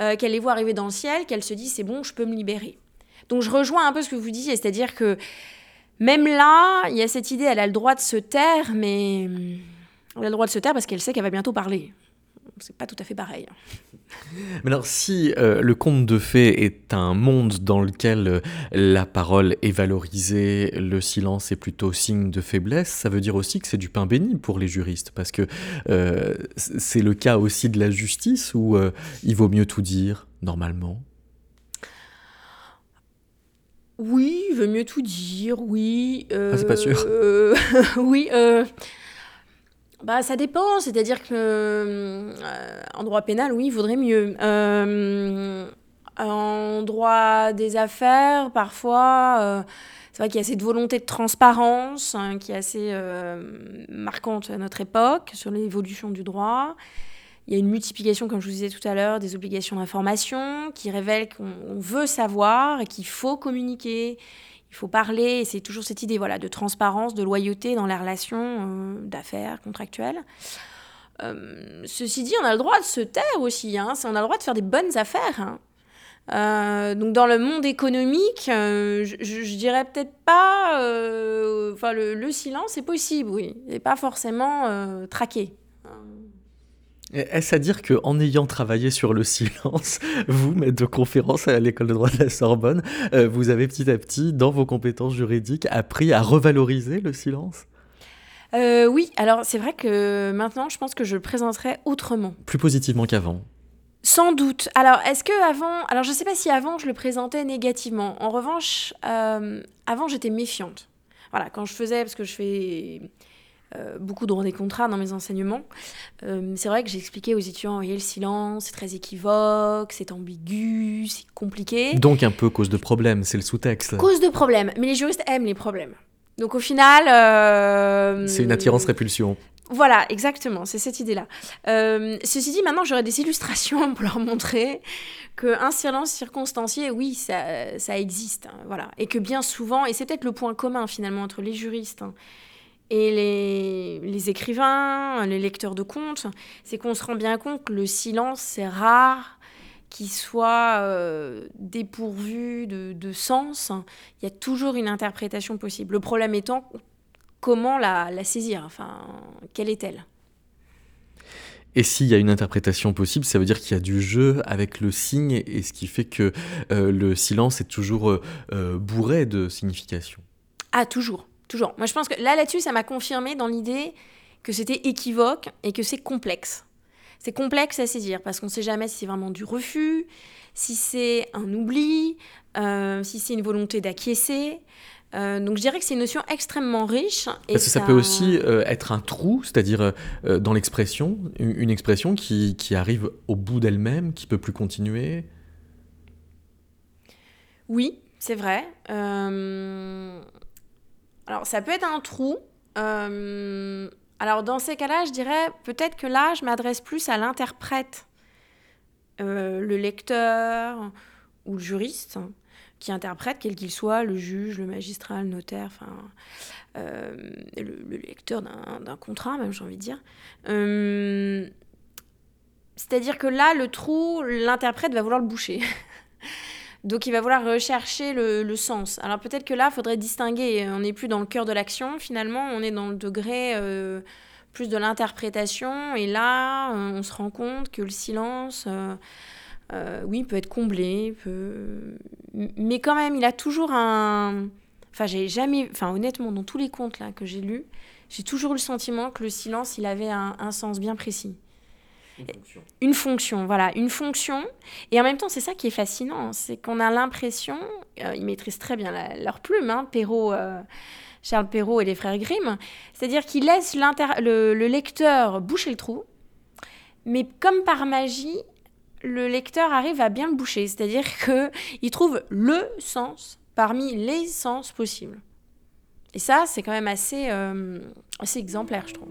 euh, qu'elle les voit arriver dans le ciel, qu'elle se dit, c'est bon, je peux me libérer. Donc je rejoins un peu ce que vous disiez, c'est-à-dire que même là, il y a cette idée, elle a le droit de se taire, mais elle a le droit de se taire parce qu'elle sait qu'elle va bientôt parler. C'est pas tout à fait pareil. Mais alors, si euh, le conte de fées est un monde dans lequel euh, la parole est valorisée, le silence est plutôt signe de faiblesse, ça veut dire aussi que c'est du pain béni pour les juristes, parce que euh, c'est le cas aussi de la justice où il vaut mieux tout dire, normalement? Oui, il veut mieux tout dire, oui. Ah, c'est pas sûr. oui, bah, ça dépend. C'est-à-dire que euh, en droit pénal, oui, il vaudrait mieux. Euh, en droit des affaires, parfois, euh, c'est vrai qu'il y a cette volonté de transparence hein, qui est assez marquante à notre époque sur l'évolution du droit. Il y a une multiplication, comme je vous disais tout à l'heure, des obligations d'information qui révèlent qu'on on veut savoir et qu'il faut communiquer, il faut parler. Et c'est toujours cette idée voilà, de transparence, de loyauté dans les relations euh, d'affaires, contractuelles. Euh, ceci dit, on a le droit de se taire aussi. Hein, on a le droit de faire des bonnes affaires. hein. Euh, donc dans le monde économique, je, dirais peut-être pas. Enfin, le, le silence est possible, oui, et pas forcément traqué. Est-ce à dire que en ayant travaillé sur le silence, vous, maître de conférence à l'école de droit de la Sorbonne, euh, vous avez petit à petit, dans vos compétences juridiques, appris à revaloriser le silence? Euh, oui, alors c'est vrai que maintenant, je pense que je le présenterai autrement. Plus positivement qu'avant. Sans doute. Alors, est-ce que avant. Alors, je sais pas si avant je le présentais négativement. En revanche, euh, avant j'étais méfiante. Voilà, quand je faisais, parce que je fais beaucoup de des contrats dans mes enseignements, euh, c'est vrai que j'expliquais aux étudiants, voyez, le silence, c'est très équivoque, c'est ambigu, c'est compliqué. Donc un peu cause de problème, c'est le sous-texte. Cause de problèmes. Mais les juristes aiment les problèmes. Donc, au final. euh, C'est une attirance-répulsion. voilà, exactement, c'est cette idée-là. Euh, ceci dit, maintenant j'aurais des illustrations pour leur montrer qu'un silence circonstancié, oui, ça, ça existe. hein, voilà. Et que bien souvent, et c'est peut-être le point commun finalement entre les juristes hein, et les, les écrivains, les lecteurs de contes, c'est qu'on se rend bien compte que le silence, c'est rare qu'il soit euh, dépourvu de, de sens. Il y a toujours une interprétation possible. Le problème étant comment la, la saisir? Enfin, quelle est-elle? Et s'il y a une interprétation possible, ça veut dire qu'il y a du jeu avec le signe, et ce qui fait que euh, le silence est toujours euh, euh, bourré de signification. Ah, toujours, toujours. Moi, je pense que là, là-dessus, ça m'a confirmé dans l'idée que c'était équivoque et que c'est complexe. C'est complexe à saisir parce qu'on ne sait jamais si c'est vraiment du refus, si c'est un oubli, euh, si c'est une volonté d'acquiescer. Euh, donc je dirais que c'est une notion extrêmement riche. Et Parce que ça, peut aussi euh, être un trou, c'est-à-dire euh, dans l'expression, une, une expression qui, qui arrive au bout d'elle-même, qui peut plus continuer. Oui, c'est vrai. Alors ça peut être un trou. Euh, Alors dans ces cas-là, je dirais peut-être que là, je m'adresse plus à l'interprète, Euh, le lecteur ou le juriste qui interprète, quel qu'il soit, le juge, le magistrat, le notaire, enfin euh, le, le lecteur d'un contrat, même j'ai envie de dire. C'est-à-dire que là, le trou, l'interprète va vouloir le boucher. Donc il va vouloir rechercher le, le sens. Alors peut-être que là, il faudrait distinguer. On n'est plus dans le cœur de l'action, finalement, on est dans le degré euh, plus de l'interprétation. Et là, euh, on se rend compte que le silence, euh, oui, peut être comblé. Peut... Mais quand même, il a toujours un... Enfin, j'ai jamais... Enfin, honnêtement, dans tous les contes là, que j'ai lus, j'ai toujours eu le sentiment que le silence, il avait un, un sens bien précis. Une fonction, voilà, une fonction. Et en même temps, c'est ça qui est fascinant, c'est qu'on a l'impression, euh, ils maîtrisent très bien leur plume, hein, Perrault, euh, Charles Perrault et les frères Grimm, c'est-à-dire qu'ils laissent le, le lecteur boucher le trou, mais comme par magie, le lecteur arrive à bien le boucher, c'est-à-dire qu'il trouve le sens parmi les sens possibles. Et ça, c'est quand même assez, euh, assez exemplaire, je trouve.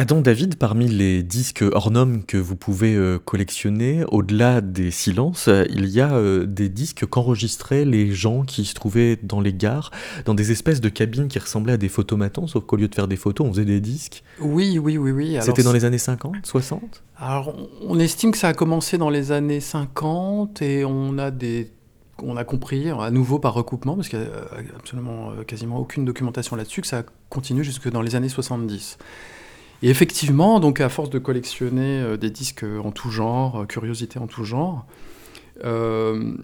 Adam David, parmi les disques normes que vous pouvez euh, collectionner, au-delà des silences, euh, il y a euh, des disques qu'enregistraient les gens qui se trouvaient dans les gares, dans des espèces de cabines qui ressemblaient à des photomatons, sauf qu'au lieu de faire des photos, on faisait des disques. Oui, oui, oui, oui. C'était dans les années 50, 60 Alors, on- estime que ça a commencé dans les années 50 et on a des on a compris à nouveau par recoupement parce qu'il n'y a absolument quasiment aucune documentation là-dessus que ça continue jusque dans les années 70. Et effectivement, donc à force de collectionner euh, des disques en tout genre, euh, curiosités en tout genre, euh,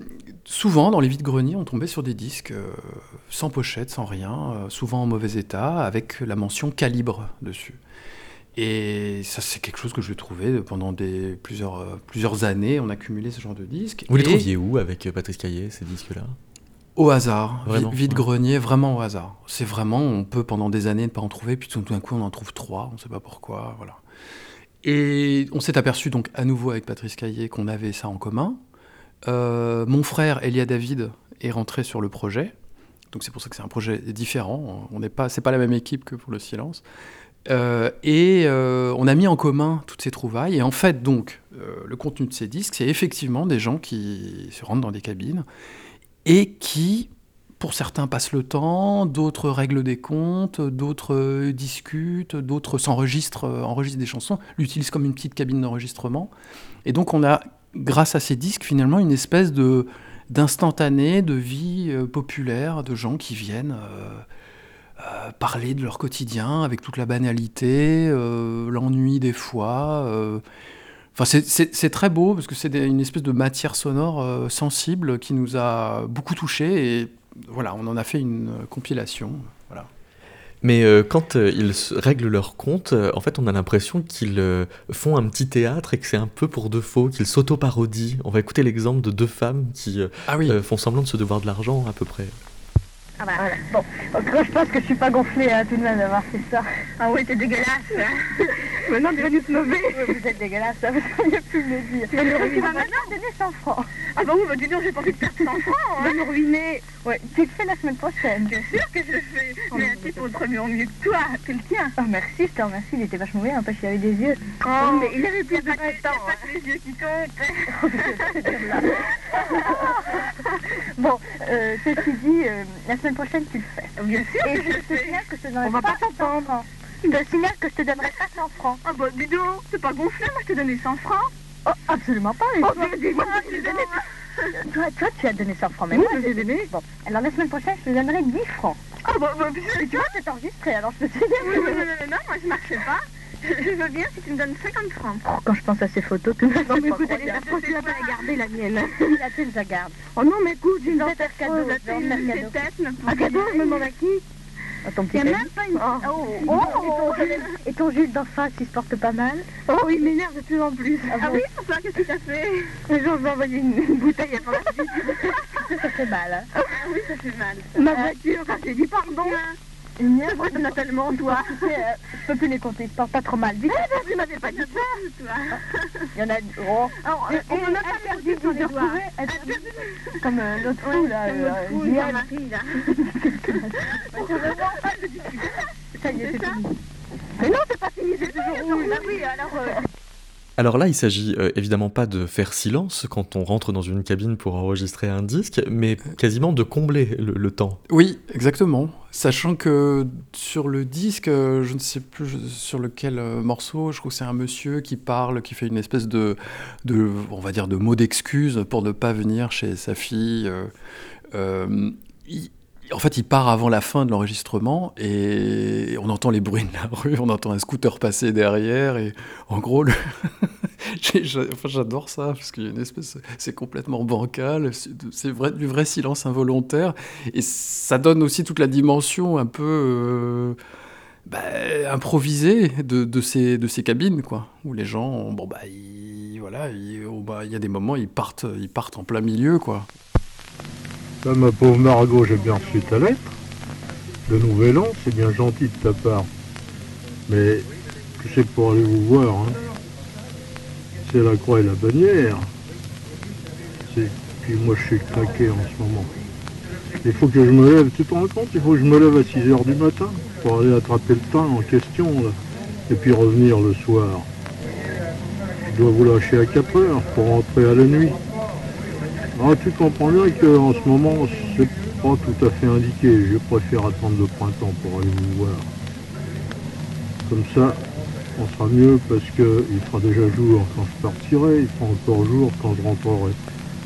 souvent dans les vides-greniers, on tombait sur des disques euh, sans pochette, sans rien, euh, souvent en mauvais état, avec la mention calibre dessus. Et ça, c'est quelque chose que je trouvais pendant des, plusieurs, plusieurs années. On a cumulé ce genre de disques. Vous les trouviez où avec Patrice Caillet, ces disques-là? Au hasard, Vraiment, vide ouais. grenier, vraiment au hasard. C'est vraiment, on peut pendant des années ne pas en trouver, puis tout d'un coup on en trouve trois, on ne sait pas pourquoi, voilà. Et on s'est aperçu donc à nouveau avec Patrice Caillé qu'on avait ça en commun. Euh, mon frère Elia David est rentré sur le projet, donc c'est pour ça que c'est un projet différent. On n'est pas, c'est pas la même équipe que pour le silence. Euh, et euh, on a mis en commun toutes ces trouvailles. Et en fait, donc, euh, le contenu de ces disques, c'est effectivement des gens qui se rendent dans des cabines et qui, pour certains, passent le temps, d'autres règlent des comptes, d'autres euh, discutent, d'autres s'enregistrent, euh, enregistrent des chansons, l'utilisent comme une petite cabine d'enregistrement. Et donc, on a, grâce à ces disques, finalement, une espèce de d'instantané de vie euh, populaire, de gens qui viennent parler de leur quotidien avec toute la banalité, l'ennui des fois. Enfin, c'est- très beau parce que c'est une espèce de matière sonore euh, sensible qui nous a beaucoup touchés et voilà, on en a fait une euh, compilation. Voilà. Mais euh, quand euh, ils règlent leur compte, en fait, on a l'impression qu'ils font un petit théâtre et que c'est un peu pour de faux, qu'ils s'auto-parodient. On va écouter l'exemple de deux femmes qui Ah oui. font semblant de se devoir de l'argent, à peu près. Ah bah voilà. Bon, donc je pense que je suis pas gonflée hein, tout de même d'avoir fait ça. Ah oui, t'es dégueulasse. maintenant, tu vas nous te lever. vous êtes dégueulasse, ça, vous auriez pu me le dire. Tu vas maintenant donner 100 francs. Ah bah oui, bah dis donc, j'ai pas envie de perdre 100 francs. Tu vas nous ruiner. Ouais, tu le fais la semaine prochaine. Bien sûr que je le fais. Mais un type autrement mieux que toi, tien. Ah merci, je te remercie, il était vachement bien, parce qu'il avait des yeux. Oh, mais il avait plus de temps. Il n'y a pas que les yeux qui comptent. Bon, euh, ceci dit, euh, la semaine prochaine, tu le fais. Bien sûr Et je te signale que je te donnerai pas 100 francs. Je te signale que je te donnerai pas 100 francs. Ah bah dis donc, c'est pas gonflé, moi je te donnais 100 francs. Oh, absolument pas. Oh, mais dis-moi, tu donné... Toi, toi, tu as donné 100 francs, mais moi, j'ai donné. Bon, alors la semaine prochaine, je te donnerai 10 francs. Ah bah, bah Et tu vois, c'est enregistré, alors je te signale. Oui, oui, oui, non, moi je marchais pas. Je veux bien si tu me donnes 50 francs. quand je pense à ces photos, tout le monde Non, mais écoute, elle est la tu vas pas la garder, la mienne. La tienne, je la garde. Oh non, mais écoute, j'ai une tête faire cadeau. Cadeau. Un cadeau, je me demande à qui à ton petit Il y a même pas une- Oh, oh, et, ton Jules, et ton Jules d'en face, il se porte pas mal Oh, il m'énerve de plus en plus. Ah, oui, pourquoi Qu'est-ce que tu as fait jour, je vais envoyer une, une bouteille à ton Ça, ça fait mal. Hein. Ah oui, ça fait mal. Ma voiture, quand j'ai dit pardon. As tellement, toi. Tu sais, euh, je peux plus les compter, se portent pas trop mal. Vite. Eh ben, tu m'avais pas dit ça, toi. Il y en a... Oh. Alors, Et- on en a pas perdu de de retrouver. Comme euh, l'autre là. comme l'autre euh, fou, Julien. Jean-Marie, là. Ça y est, c'est fini. Mais non, c'est pas fini, c'est toujours rouge. Ah oui, alors... Alors là, il s'agit euh, évidemment pas de faire silence quand on rentre dans une cabine pour enregistrer un disque, mais quasiment de combler le, temps. Oui, exactement. Sachant que sur le disque, euh, je ne sais plus sur lequel euh, morceau, je trouve que c'est un monsieur qui parle, qui fait une espèce de, de on va dire, de mot d'excuse pour ne pas venir chez sa fille. il- en fait, il part avant la fin de l'enregistrement et on entend les bruits de la rue, on entend un scooter passer derrière et en gros, j'adore ça parce qu'il c'est complètement bancal, c'est vrai, du vrai silence involontaire et ça donne aussi toute la dimension un peu euh, bah, improvisée de, ces, cabines, quoi, où les gens, bon bah, voilà, oh, bah, il y a des moments, ils partent, ils partent en plein milieu, quoi. Ma pauvre Margot, j'ai bien reçu ta lettre. Le nouvel an, c'est bien gentil de ta part. Mais que c'est pour aller vous voir. Hein. C'est la croix et la bannière. Puis moi, je suis claqué en ce moment. Il faut que je me lève, tu te rends compte Il faut que je me lève à 6 heures du matin pour aller attraper le train en question. Et puis revenir le soir. Je dois vous lâcher à 4 heures pour rentrer à la nuit. Ah, tu comprends bien qu'en ce moment, c'est pas tout à fait indiqué. Je préfère attendre le printemps pour aller vous voir. Comme ça, on sera mieux parce qu'il fera déjà jour quand je partirai, il fera encore jour quand je rentrerai.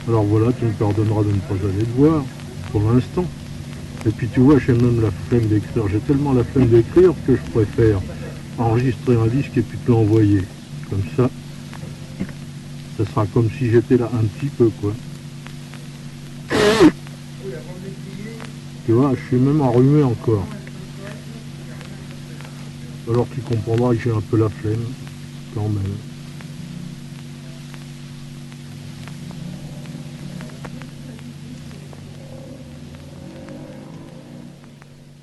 Alors voilà, tu me pardonneras de ne pas aller te voir, pour l'instant. Et puis tu vois, j'ai même la flemme d'écrire. J'ai tellement la flemme d'écrire que je préfère enregistrer un disque et puis te l'envoyer. Comme ça, ça sera comme si j'étais là un petit peu, quoi. Tu vois, je suis même enrhumé encore. Alors tu comprendras que j'ai un peu la flemme, quand même.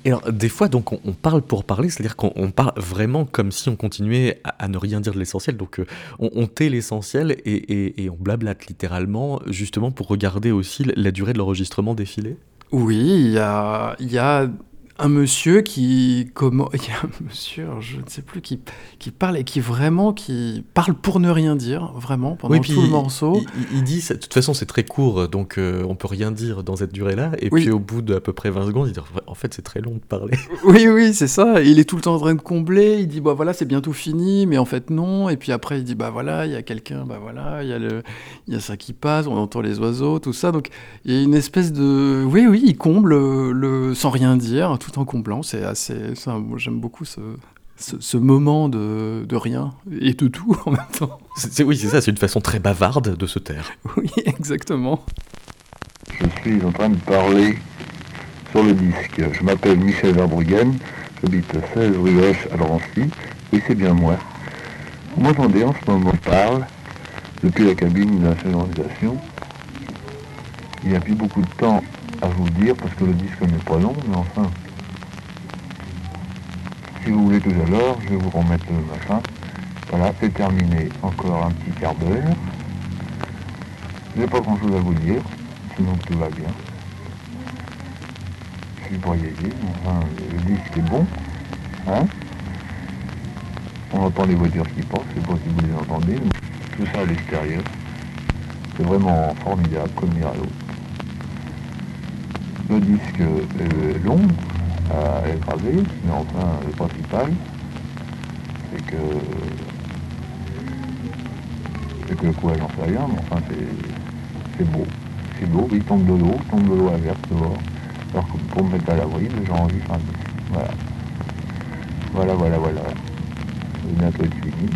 Et alors, des fois, donc, on, parle pour parler, c'est-à-dire qu'on on parle vraiment comme si on continuait à, ne rien dire de l'essentiel. Donc, euh, on, tait l'essentiel et, on blablate littéralement, justement pour regarder aussi la- la durée de l'enregistrement défiler. Oui, il y a, il y a un monsieur qui comment il y a un monsieur je ne sais plus qui qui parle et qui vraiment qui parle pour ne rien dire vraiment pendant Oui, tout le morceau. Il, dit, de toute façon, c'est très court, donc euh, on peut rien dire dans cette durée-là. Et Oui. puis, au bout d'à peu près 20 secondes, il dit, en fait, c'est très long de parler. Oui, oui, c'est ça. Il est tout le temps en train de combler. Il dit, bah voilà, c'est bientôt fini, mais en fait, non. Et puis après, il dit, bah voilà, il y a quelqu'un, bah voilà, il y, a le... il y a ça qui passe, on entend les oiseaux, tout ça. Donc, il y a une espèce de. Oui, oui, il comble euh, le... sans rien dire, tout en comblant. C'est assez. moi, J'aime beaucoup ce... ce, ce moment de... de rien et de tout en même temps. C'est- c'est- oui, c'est ça, c'est une façon très bavarde de se taire. Oui, exactement. Je suis en train de parler sur le disque. Je m'appelle Michel Verbruggen, j'habite 16 rue Hoche à Drancy. Oui, c'est bien moi. Vous m'entendez en ce moment? Je parle depuis la cabine de la sonorisation. Il n'y a plus beaucoup de temps à vous dire parce que le disque n'est pas long, mais enfin. Si vous voulez tout à l'heure, je vais vous remettre le machin. Voilà, c'est terminé. Encore un petit quart d'heure. Je n'ai pas grand chose à vous dire, sinon tout va bien. Je suis broyé, enfin, le disque est bon. Hein On entend les voitures qui passent, je sais pas si vous les entendez. mais Tout ça à l'extérieur. C'est vraiment formidable comme Mirabeau. Le disque est long à écraser, mais enfin, le principal, c'est que... C'est que quoi, j'en sais rien, mais enfin, c'est... Beau. C'est beau, il tombe de l'eau, tombe de l'eau à verse dehors. Alors que pour me mettre à l'abri, j'enregistre un disque. Voilà. Voilà, voilà, voilà. C'est bientôt être fini.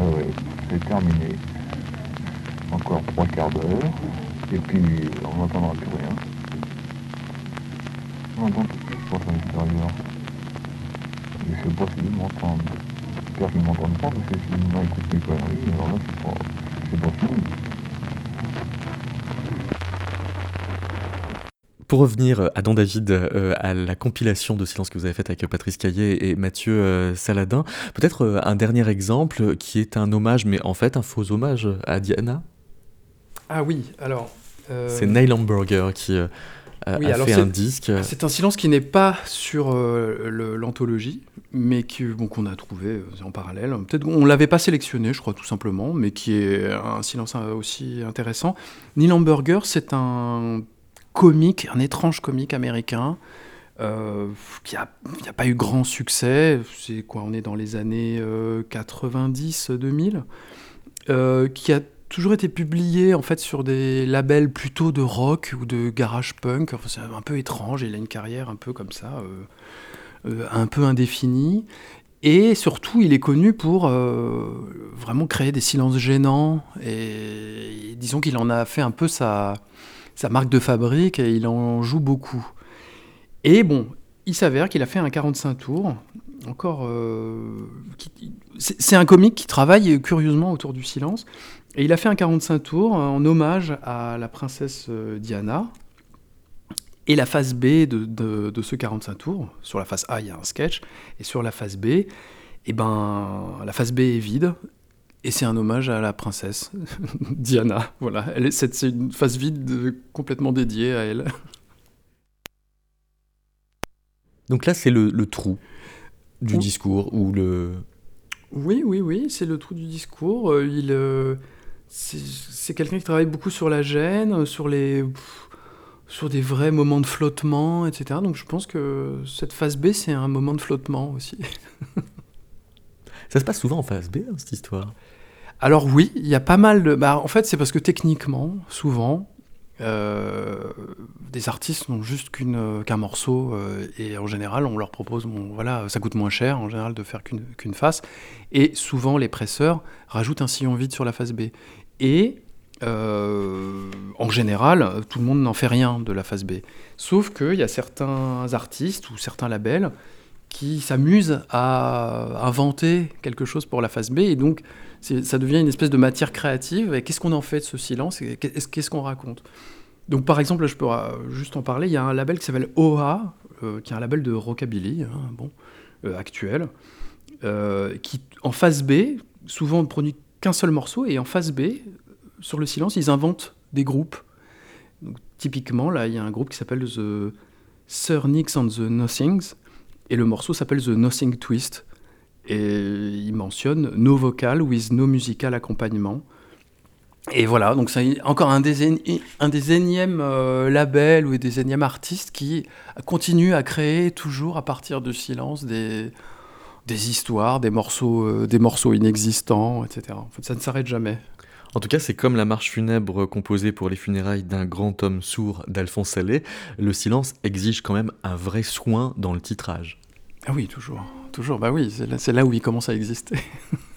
Ah ouais, c'est terminé. Encore trois quarts d'heure. Et puis, on n'entendra plus rien. Entend tout ce qui se passe à l'extérieur. Je sais pas s'ils m'entendent. J'espère qu'ils m'entendent pas, parce que s'ils m'écoutent mes conneries, alors là, c'est pas, c'est pas fini. Pour revenir, euh, Adam David, euh, à la compilation de silence que vous avez faite avec euh, Patrice Caillet et Mathieu euh, Saladin, peut-être euh, un dernier exemple qui est un hommage, mais en fait un faux hommage à Diana? Ah oui, alors. euh, C'est Neil Hamburger qui euh, a, Oui, a alors fait c'est- un disque. C'est un silence qui n'est pas sur euh, l'anthologie, mais qui, bon, qu'on a trouvé euh, en parallèle. Peut-être qu'on l'avait pas sélectionné, je crois, tout simplement, mais qui est un silence euh, aussi intéressant. Neil Hamburger, c'est un comique, un étrange comique américain. euh, qui a, qui a pas eu grand succès, c'est quoi, on est dans les années 90-2000, euh, qui a toujours été publié en fait sur des labels plutôt de rock ou de garage punk. C'est un peu étrange. Il a une carrière un peu comme ça, euh, euh, un peu indéfinie. Et surtout, il est connu pour euh, vraiment créer des silences gênants. Et, disons qu'il en a fait un peu sa, marque de fabrique et il en joue beaucoup. Et bon, il s'avère qu'il a fait un 45 tours. Encore, c'est un comique qui travaille curieusement autour du silence. Et il a fait un 45 tours en hommage à la princesse euh, Diana. Et la phase B de, de- de ce 45 tours, sur la phase A, il y a un sketch, et sur la phase B, eh ben, la phase B est vide, et c'est un hommage à la princesse Diana. Voilà, c'est une phase vide euh, complètement dédiée à elle. Donc là, c'est le, le trou. du Ou- discours ou le. Oui, oui, oui, c'est le trou du discours. Euh, il, euh, c'est quelqu'un qui travaille beaucoup sur la gêne, euh, sur les, pff, sur des vrais moments de flottement, etc. Donc je pense que cette phase B, c'est un moment de flottement aussi. Ça se passe souvent en phase B, hein, cette histoire? Alors oui, il y a pas mal de... Bah, en fait, c'est parce que techniquement, souvent, euh, des artistes n'ont juste euh, qu'un morceau euh, et en général, on leur propose, voilà, ça coûte moins cher en général de faire qu'une, face. Et souvent, les presseurs rajoutent un sillon vide sur la face B. Et en général, tout le monde n'en fait rien de la face B. Sauf qu'il y a certains artistes ou certains labels qui s'amusent à inventer quelque chose pour la face B et donc ça devient une espèce de matière créative. Et qu'est-ce qu'on en fait de ce silence qu'est-ce qu'on raconte? Donc par exemple, je peux juste en parler. Il y a un label qui s'appelle OA, euh, qui est un label de rockabilly, hein, bon, euh, actuel, euh, qui en face B souvent ne produit qu'un seul morceau et en face B sur le silence, ils inventent des groupes. Typiquement, là, il y a un groupe qui s'appelle The Sir Nicks and the Nothings, et le morceau s'appelle The Nothing Twist. Et il mentionne no vocal with no musical accompagnement. Et voilà, donc c'est encore un des, un des énièmes euh, labels ou des énièmes artistes qui continuent à créer toujours à partir du silence des, des histoires, des morceaux, euh, des morceaux inexistants, etc. En fait, ça ne s'arrête jamais. En tout cas, c'est comme la marche funèbre composée pour les funérailles d'un grand homme sourd d'Alphonse Allais. Le silence exige quand même un vrai soin dans le titrage. Ah oui, toujours. Toujours, bah oui, c'est là, c'est là où il commence à exister.